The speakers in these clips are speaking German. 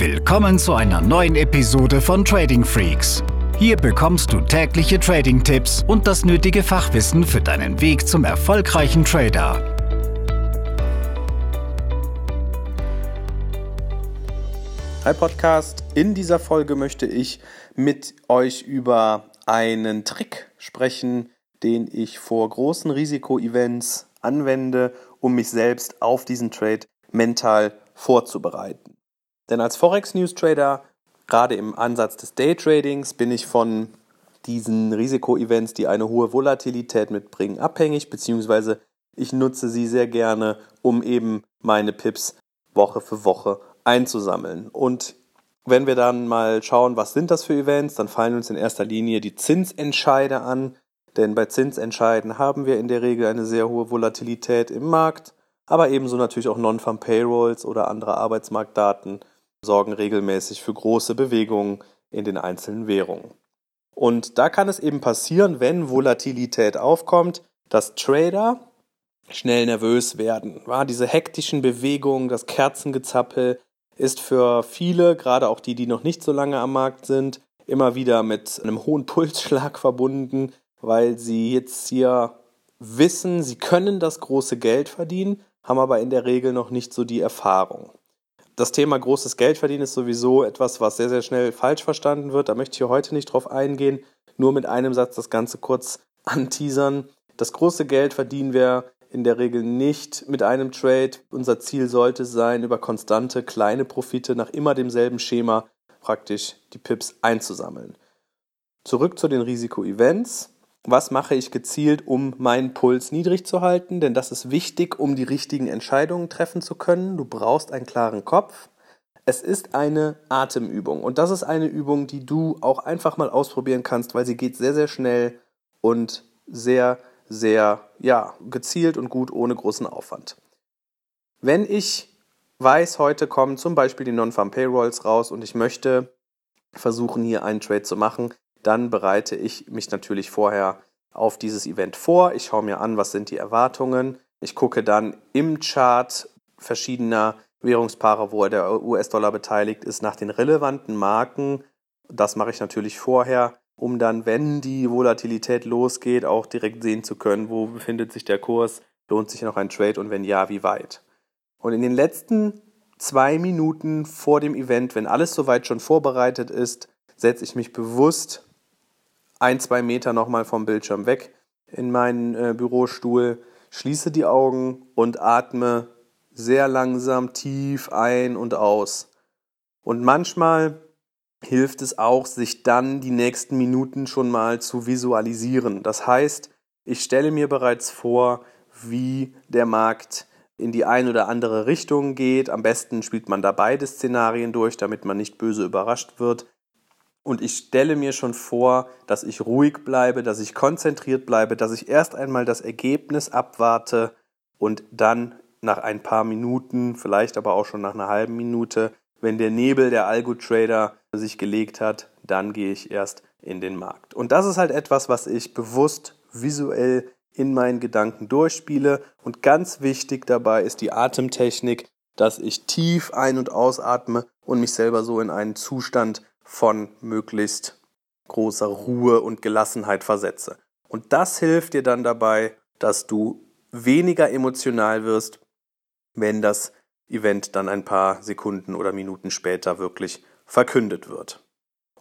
Willkommen zu einer neuen Episode von Trading Freaks. Hier bekommst du tägliche Trading-Tipps und das nötige Fachwissen für deinen Weg zum erfolgreichen Trader. Hi Podcast, in dieser Folge möchte ich mit euch über einen Trick sprechen, den ich vor großen Risiko-Events anwende, um mich selbst auf diesen Trade mental vorzubereiten. Denn als Forex News Trader, gerade im Ansatz des Daytradings, bin ich von diesen Risiko-Events, die eine hohe Volatilität mitbringen, abhängig, beziehungsweise ich nutze sie sehr gerne, um eben meine Pips Woche für Woche einzusammeln. Und wenn wir dann mal schauen, was sind das für Events, dann fallen uns in erster Linie die Zinsentscheide an, denn bei Zinsentscheiden haben wir in der Regel eine sehr hohe Volatilität im Markt, aber ebenso natürlich auch Non-Farm Payrolls oder andere Arbeitsmarktdaten sorgen regelmäßig für große Bewegungen in den einzelnen Währungen. Und da kann es eben passieren, wenn Volatilität aufkommt, dass Trader schnell nervös werden. Ja, diese hektischen Bewegungen, das Kerzengezappel ist für viele, gerade auch die, die noch nicht so lange am Markt sind, immer wieder mit einem hohen Pulsschlag verbunden, weil sie jetzt hier wissen, sie können das große Geld verdienen, haben aber in der Regel noch nicht so die Erfahrung das Thema großes Geld verdienen ist sowieso etwas, was sehr, sehr schnell falsch verstanden wird. Da möchte ich hier heute nicht drauf eingehen. Nur mit einem Satz das Ganze kurz anteasern. Das große Geld verdienen wir in der Regel nicht mit einem Trade. Unser Ziel sollte sein, über konstante kleine Profite nach immer demselben Schema praktisch die Pips einzusammeln. Zurück zu den Risiko-Events. Was mache ich gezielt, um meinen Puls niedrig zu halten? Denn das ist wichtig, um die richtigen Entscheidungen treffen zu können. Du brauchst einen klaren Kopf. Es ist eine Atemübung und das ist eine Übung, die du auch einfach mal ausprobieren kannst, weil sie geht sehr, sehr schnell und sehr, sehr, ja, gezielt und gut ohne großen Aufwand. Wenn ich weiß, heute kommen zum Beispiel die Non-Farm Payrolls raus und ich möchte versuchen, hier einen Trade zu machen, dann bereite ich mich natürlich vorher auf dieses Event vor. Ich schaue mir an, was sind die Erwartungen. Ich gucke dann im Chart verschiedener Währungspaare, wo der US-Dollar beteiligt ist, nach den relevanten Marken. Das mache ich natürlich vorher, um dann, wenn die Volatilität losgeht, auch direkt sehen zu können, wo befindet sich der Kurs, lohnt sich noch ein Trade und wenn ja, wie weit. Und in den letzten zwei Minuten vor dem Event, wenn alles soweit schon vorbereitet ist, setze ich mich bewusst ein, zwei Meter nochmal vom Bildschirm weg in meinen äh, Bürostuhl, schließe die Augen und atme sehr langsam tief ein und aus. Und manchmal hilft es auch, sich dann die nächsten Minuten schon mal zu visualisieren. Das heißt, ich stelle mir bereits vor, wie der Markt in die eine oder andere Richtung geht. Am besten spielt man da beide Szenarien durch, damit man nicht böse überrascht wird. Und ich stelle mir schon vor, dass ich ruhig bleibe, dass ich konzentriert bleibe, dass ich erst einmal das Ergebnis abwarte und dann nach ein paar Minuten, vielleicht aber auch schon nach einer halben Minute, wenn der Nebel der Algo-Trader sich gelegt hat, dann gehe ich erst in den Markt. Und das ist halt etwas, was ich bewusst visuell in meinen Gedanken durchspiele. Und ganz wichtig dabei ist die Atemtechnik, dass ich tief ein- und ausatme und mich selber so in einen Zustand von möglichst großer Ruhe und Gelassenheit versetze. Und das hilft dir dann dabei, dass du weniger emotional wirst, wenn das Event dann ein paar Sekunden oder Minuten später wirklich verkündet wird.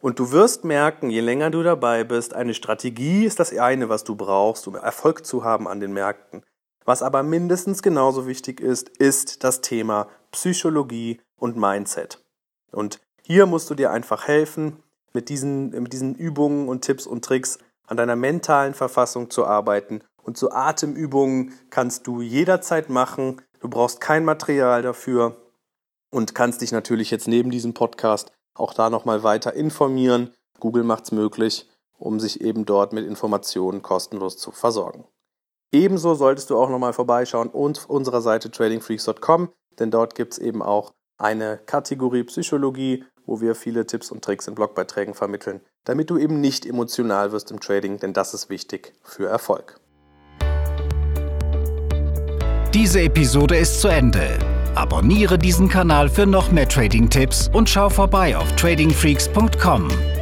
Und du wirst merken, je länger du dabei bist, eine Strategie ist das eine, was du brauchst, um Erfolg zu haben an den Märkten. Was aber mindestens genauso wichtig ist, ist das Thema Psychologie und Mindset. Und hier musst du dir einfach helfen, mit diesen, mit diesen Übungen und Tipps und Tricks an deiner mentalen Verfassung zu arbeiten. Und so Atemübungen kannst du jederzeit machen. Du brauchst kein Material dafür und kannst dich natürlich jetzt neben diesem Podcast auch da nochmal weiter informieren. Google macht es möglich, um sich eben dort mit Informationen kostenlos zu versorgen. Ebenso solltest du auch nochmal vorbeischauen und unserer Seite tradingfreaks.com, denn dort gibt es eben auch eine Kategorie Psychologie, wo wir viele Tipps und Tricks in Blogbeiträgen vermitteln, damit du eben nicht emotional wirst im Trading, denn das ist wichtig für Erfolg. Diese Episode ist zu Ende. Abonniere diesen Kanal für noch mehr Trading-Tipps und schau vorbei auf tradingfreaks.com.